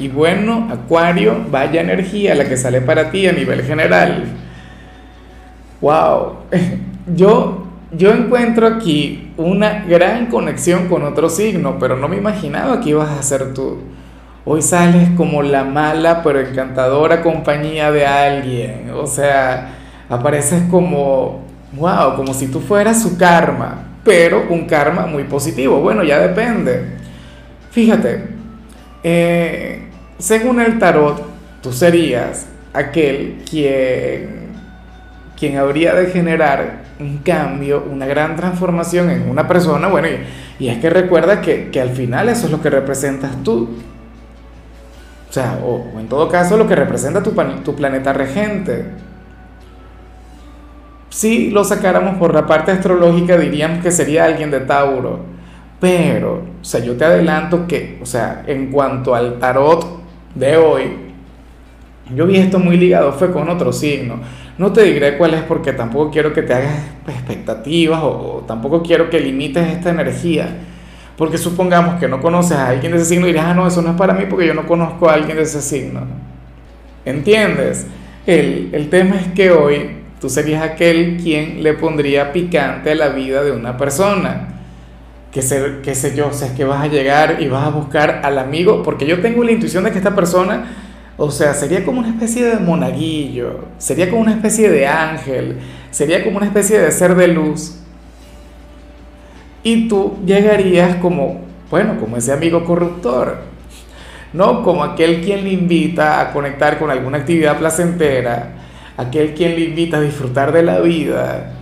Y bueno, Acuario, vaya energía la que sale para ti a nivel general. Wow, yo, yo encuentro aquí una gran conexión con otro signo, pero no me imaginaba que ibas a ser tú. Hoy sales como la mala pero encantadora compañía de alguien. O sea, apareces como, wow, como si tú fueras su karma, pero un karma muy positivo. Bueno, ya depende. Fíjate, eh, según el tarot, tú serías aquel quien, quien habría de generar un cambio, una gran transformación en una persona. Bueno, y, es que recuerda que, al final eso es lo que representas tú. O sea, o, en todo caso lo que representa tu, tu planeta regente. Si lo sacáramos por la parte astrológica, diríamos que sería alguien de Tauro. Pero, o sea, yo te adelanto que, o sea, en cuanto al tarot de hoy, yo vi esto muy ligado, fue con otro signo. No te diré cuál es porque tampoco quiero que te hagas expectativas o, tampoco quiero que limites esta energía. Porque supongamos que no conoces a alguien de ese signo y dirás, ah, no, eso no es para mí porque yo no conozco a alguien de ese signo. ¿Entiendes? El, el tema es que hoy tú serías aquel quien le pondría picante a la vida de una persona que sé, qué sé yo, o sea, es que vas a llegar y vas a buscar al amigo, porque yo tengo la intuición de que esta persona, o sea, sería como una especie de monaguillo, sería como una especie de ángel, sería como una especie de ser de luz. Y tú llegarías como, bueno, como ese amigo corruptor, ¿no? Como aquel quien le invita a conectar con alguna actividad placentera, aquel quien le invita a disfrutar de la vida,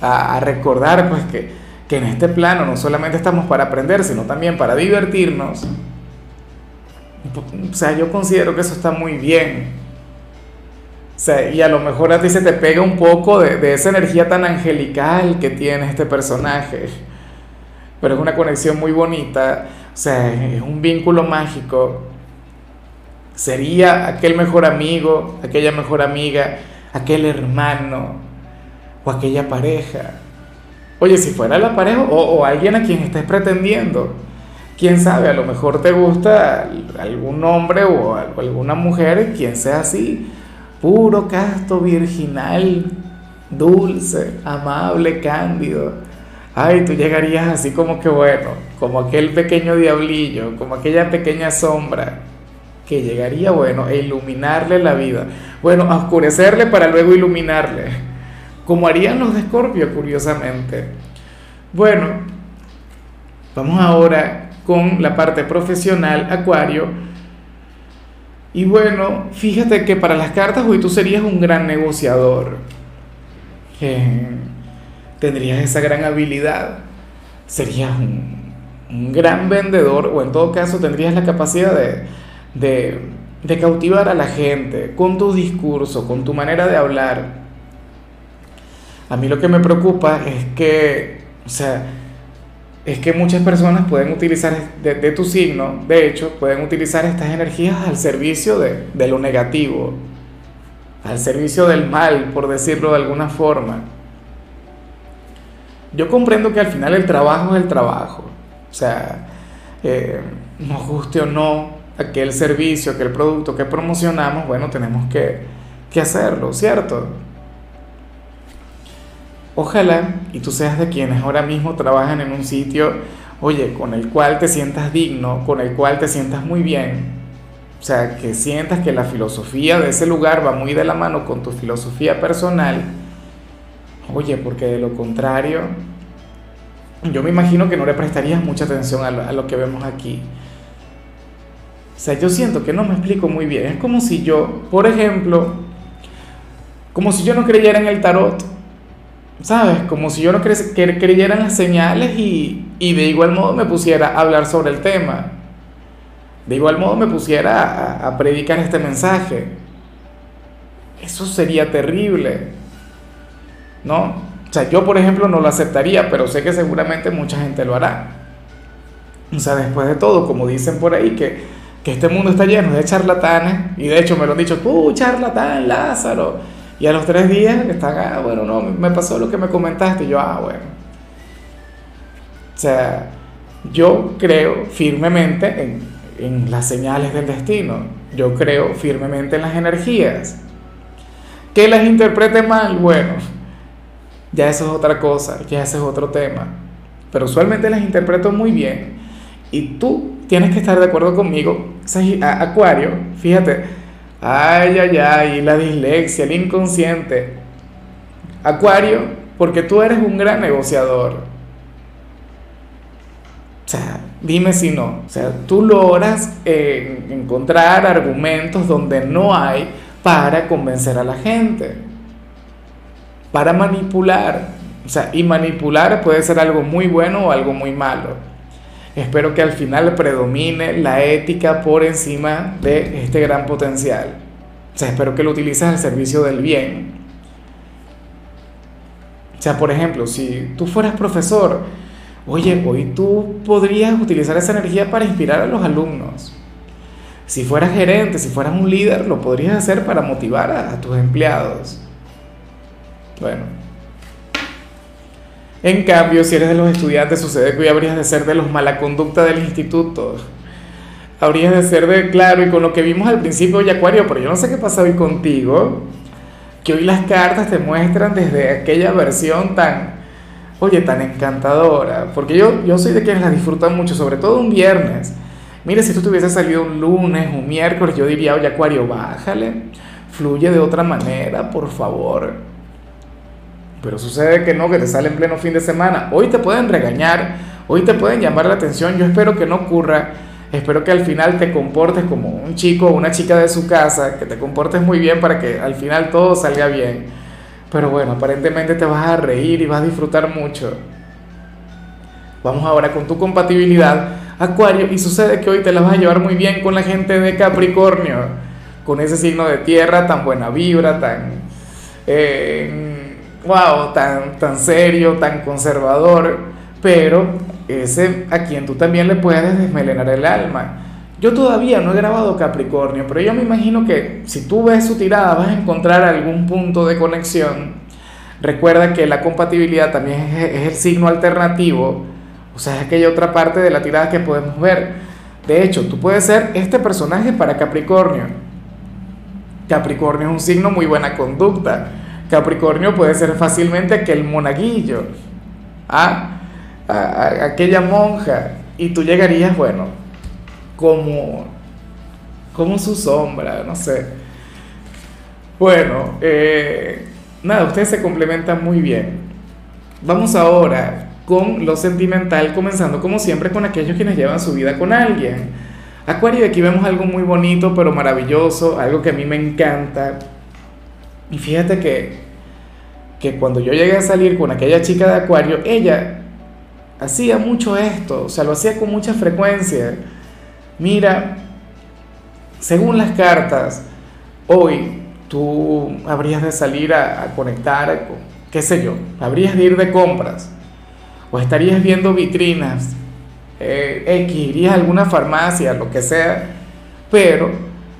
a, a recordar pues que que en este plano no solamente estamos para aprender, sino también para divertirnos, o sea, yo considero que eso está muy bien. O sea, y a lo mejor a ti se te pega un poco de, esa energía tan angelical que tiene este personaje. Pero es una conexión muy bonita, o sea, es un vínculo mágico. Sería aquel mejor amigo, aquella mejor amiga, aquel hermano o aquella pareja Oye, si fuera la pareja o, alguien a quien estés pretendiendo, quién sabe, a lo mejor te gusta algún hombre o alguna mujer, quien sea así, puro, casto, virginal, dulce, amable, cándido. Ay, tú llegarías así como que bueno, como aquel pequeño diablillo, como aquella pequeña sombra que llegaría, bueno, a iluminarle la vida. Bueno, a oscurecerle para luego iluminarle como harían los de Escorpio, curiosamente. Bueno, vamos ahora con la parte profesional, Acuario. Y bueno, fíjate que para las cartas hoy tú serías un gran negociador. tendrías esa gran habilidad. Serías un, gran vendedor o en todo caso tendrías la capacidad de, de, de cautivar a la gente con tu discurso, con tu manera de hablar a mí lo que me preocupa es que, o sea, es que muchas personas pueden utilizar de, tu signo, de hecho, pueden utilizar estas energías al servicio de, lo negativo, al servicio del mal, por decirlo de alguna forma. Yo comprendo que al final el trabajo es el trabajo, o sea, eh, nos guste o no aquel servicio, aquel producto que promocionamos, bueno, tenemos que hacerlo, ¿cierto? Ojalá y tú seas de quienes ahora mismo trabajan en un sitio, oye, con el cual te sientas digno, con el cual te sientas muy bien. O sea, que sientas que la filosofía de ese lugar va muy de la mano con tu filosofía personal. Oye, porque de lo contrario, yo me imagino que no le prestarías mucha atención a lo, a lo que vemos aquí. O sea, yo siento que no me explico muy bien. Es como si yo, por ejemplo, como si yo no creyera en el tarot ¿sabes? Como si yo no creyera en las señales y, de igual modo me pusiera a hablar sobre el tema. de igual modo me pusiera a, a predicar este mensaje. Eso sería terrible, ¿no? O sea, yo por ejemplo no lo aceptaría, pero sé que seguramente mucha gente lo hará. O sea, después de todo, como dicen por ahí, que, que este mundo está lleno de charlatanes, y de hecho me lo han dicho, tú charlatán, Lázaro, y a los tres días están, ah, bueno, no, me pasó lo que me comentaste, y yo, ah, bueno. O sea, yo creo firmemente en, en las señales del destino, yo creo firmemente en las energías. Que las interprete mal, bueno, ya eso es otra cosa, ya ese es otro tema. Pero usualmente las interpreto muy bien. Y tú tienes que estar de acuerdo conmigo. Acuario, fíjate, ay, ay, ay, la dislexia, el inconsciente. Acuario, porque tú eres un gran negociador. O sea, dime si no. O sea, tú logras eh, encontrar argumentos donde no hay para convencer a la gente para manipular. O sea, y manipular puede ser algo muy bueno o algo muy malo. Espero que al final predomine la ética por encima de este gran potencial. O sea, espero que lo utilices al servicio del bien. O sea, por ejemplo, si tú fueras profesor, oye, hoy tú podrías utilizar esa energía para inspirar a los alumnos. Si fueras gerente, si fueras un líder, lo podrías hacer para motivar a, a tus empleados. Bueno. En cambio, si eres de los estudiantes, sucede que hoy habrías de ser de los mala conducta del instituto. Habrías de ser de, claro, y con lo que vimos al principio de Acuario, pero yo no sé qué pasa hoy contigo, que hoy las cartas te muestran desde aquella versión tan, oye, tan encantadora, porque yo, yo soy de quienes la disfrutan mucho, sobre todo un viernes. Mire, si tú te hubieses salido un lunes, un miércoles, yo diría, oye, Acuario, bájale, fluye de otra manera, por favor. Pero sucede que no, que te sale en pleno fin de semana. Hoy te pueden regañar, hoy te pueden llamar la atención. Yo espero que no ocurra. Espero que al final te comportes como un chico o una chica de su casa, que te comportes muy bien para que al final todo salga bien. Pero bueno, aparentemente te vas a reír y vas a disfrutar mucho. Vamos ahora con tu compatibilidad, Acuario, y sucede que hoy te la vas a llevar muy bien con la gente de Capricornio, con ese signo de tierra tan buena vibra, tan... Eh, wow, tan, tan serio, tan conservador, pero ese a quien tú también le puedes desmelenar el alma. Yo todavía no he grabado Capricornio, pero yo me imagino que si tú ves su tirada vas a encontrar algún punto de conexión. Recuerda que la compatibilidad también es, el signo alternativo, o sea, es aquella otra parte de la tirada que podemos ver. De hecho, tú puedes ser este personaje para Capricornio. Capricornio es un signo muy buena conducta Capricornio puede ser fácilmente aquel monaguillo, ¿ah? aquella monja, y tú llegarías, bueno, como, como su sombra, no sé. Bueno, eh, nada, ustedes se complementan muy bien. Vamos ahora con lo sentimental, comenzando como siempre con aquellos quienes llevan su vida con alguien. Acuario, aquí vemos algo muy bonito, pero maravilloso, algo que a mí me encanta, y fíjate que, que cuando yo llegué a salir con aquella chica de Acuario, ella hacía mucho esto, o sea, lo hacía con mucha frecuencia. Mira, según las cartas, hoy tú habrías de salir a, conectar, con, qué sé yo, habrías de ir de compras, o estarías viendo vitrinas, eh, irías a alguna farmacia, lo que sea, pero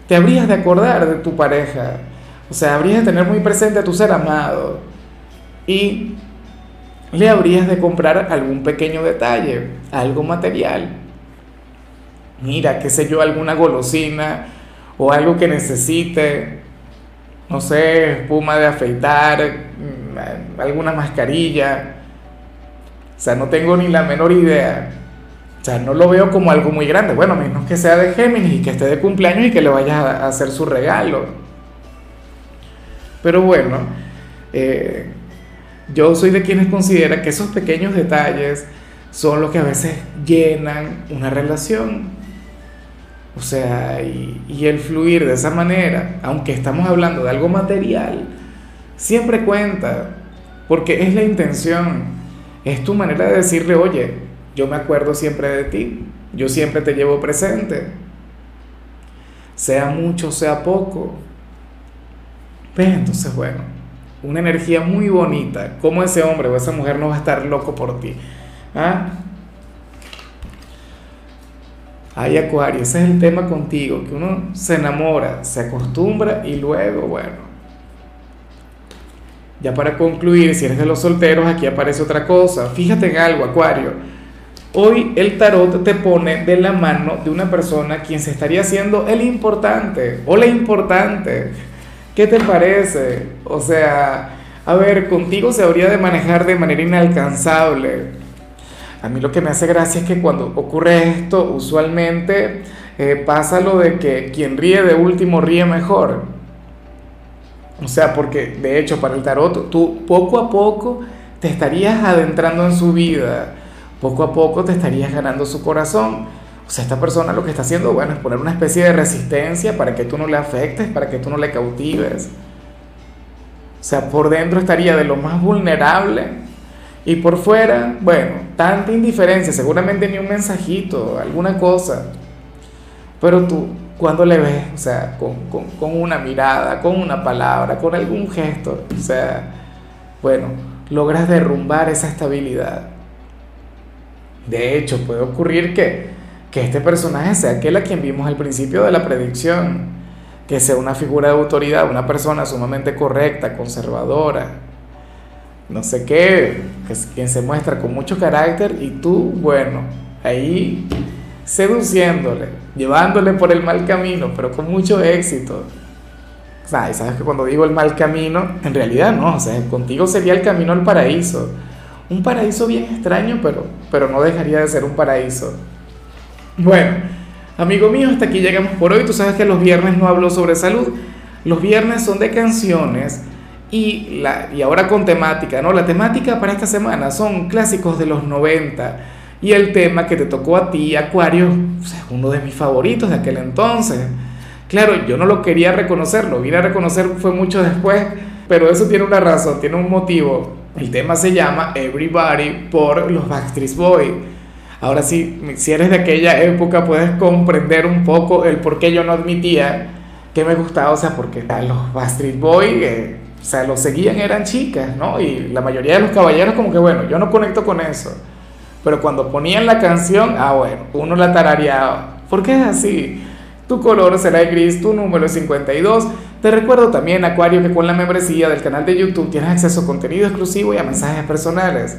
te habrías de acordar de tu pareja, o sea, habrías de tener muy presente a tu ser amado y le habrías de comprar algún pequeño detalle, algo material. Mira, qué sé yo, alguna golosina o algo que necesite, no sé, espuma de afeitar, mm, alguna mascarilla. O sea, no tengo ni la menor idea. O sea, no lo veo como algo muy grande. Bueno, menos que sea de Géminis y que esté de cumpleaños y que le vayas a hacer su regalo. Pero bueno, eh, yo soy de quienes consideran que esos pequeños detalles son los que a veces llenan una relación. O sea, y, y, el fluir de esa manera, aunque estamos hablando de algo material, siempre cuenta, porque es la intención, es tu manera de decirle, oye, yo me acuerdo siempre de ti, yo siempre te llevo presente, sea mucho, sea poco. Entonces, bueno, una energía muy bonita. ¿Cómo ese hombre o esa mujer no va a estar loco por ti? ¿Ah? Ay, Acuario, ese es el tema contigo, que uno se enamora, se acostumbra y luego, bueno. Ya para concluir, si eres de los solteros, aquí aparece otra cosa. Fíjate en algo, Acuario. Hoy el tarot te pone de la mano de una persona quien se estaría haciendo el importante o la importante. ¿Qué te parece? O sea, a ver, contigo se habría de manejar de manera inalcanzable a mí lo que me hace gracia es que cuando ocurre esto, usualmente eh, pasa lo de que quien ríe de último ríe mejor. O sea, porque de hecho para el tarot tú poco a poco te estarías adentrando en su vida, poco a poco te estarías ganando su corazón. O sea, esta persona lo que está haciendo, bueno, es poner una especie de resistencia para que tú no le afectes, para que tú no le cautives. O sea, por dentro estaría de lo más vulnerable y por fuera, bueno, tanta indiferencia, seguramente ni un mensajito, alguna cosa. Pero tú, cuando le ves, o sea, con, una mirada, con una palabra, con algún gesto, o sea, bueno, logras derrumbar esa estabilidad. De hecho, puede ocurrir que, que este personaje sea aquel a quien vimos al principio de la predicción, que sea una figura de autoridad, una persona sumamente correcta, conservadora, no sé qué, que quien se muestra con mucho carácter y tú, bueno, ahí seduciéndole, llevándole por el mal camino, pero con mucho éxito. O sea, sabes que cuando digo el mal camino, en realidad no, o sea, contigo sería el camino al paraíso. Un paraíso bien extraño, pero, pero no dejaría de ser un paraíso. Bueno, amigo mío, hasta aquí llegamos por hoy. Tú sabes que los viernes no hablo sobre salud. Los viernes son de canciones y, la, y ahora con temática, ¿no? La temática para esta semana son clásicos de los 90 y el tema que te tocó a ti, Acuario, es uno de mis favoritos de aquel entonces. Claro, yo no lo quería reconocer, lo vine a reconocer fue mucho después, pero eso tiene una razón, tiene un motivo. El tema se llama Everybody por los Backstreet Boys. Ahora sí, si eres de aquella época puedes comprender un poco el por qué yo no admitía que me gustaba, o sea, porque los Backstreet Boys... Eh, o sea, los seguían eran chicas, ¿no? Y la mayoría de los caballeros como que, bueno, yo no conecto con eso. Pero cuando ponían la canción, ah, bueno, uno la tarareaba. ¿Por qué es así? Tu color será el gris, tu número es 52. Te recuerdo también, Acuario, que con la membresía del canal de YouTube tienes acceso a contenido exclusivo y a mensajes personales.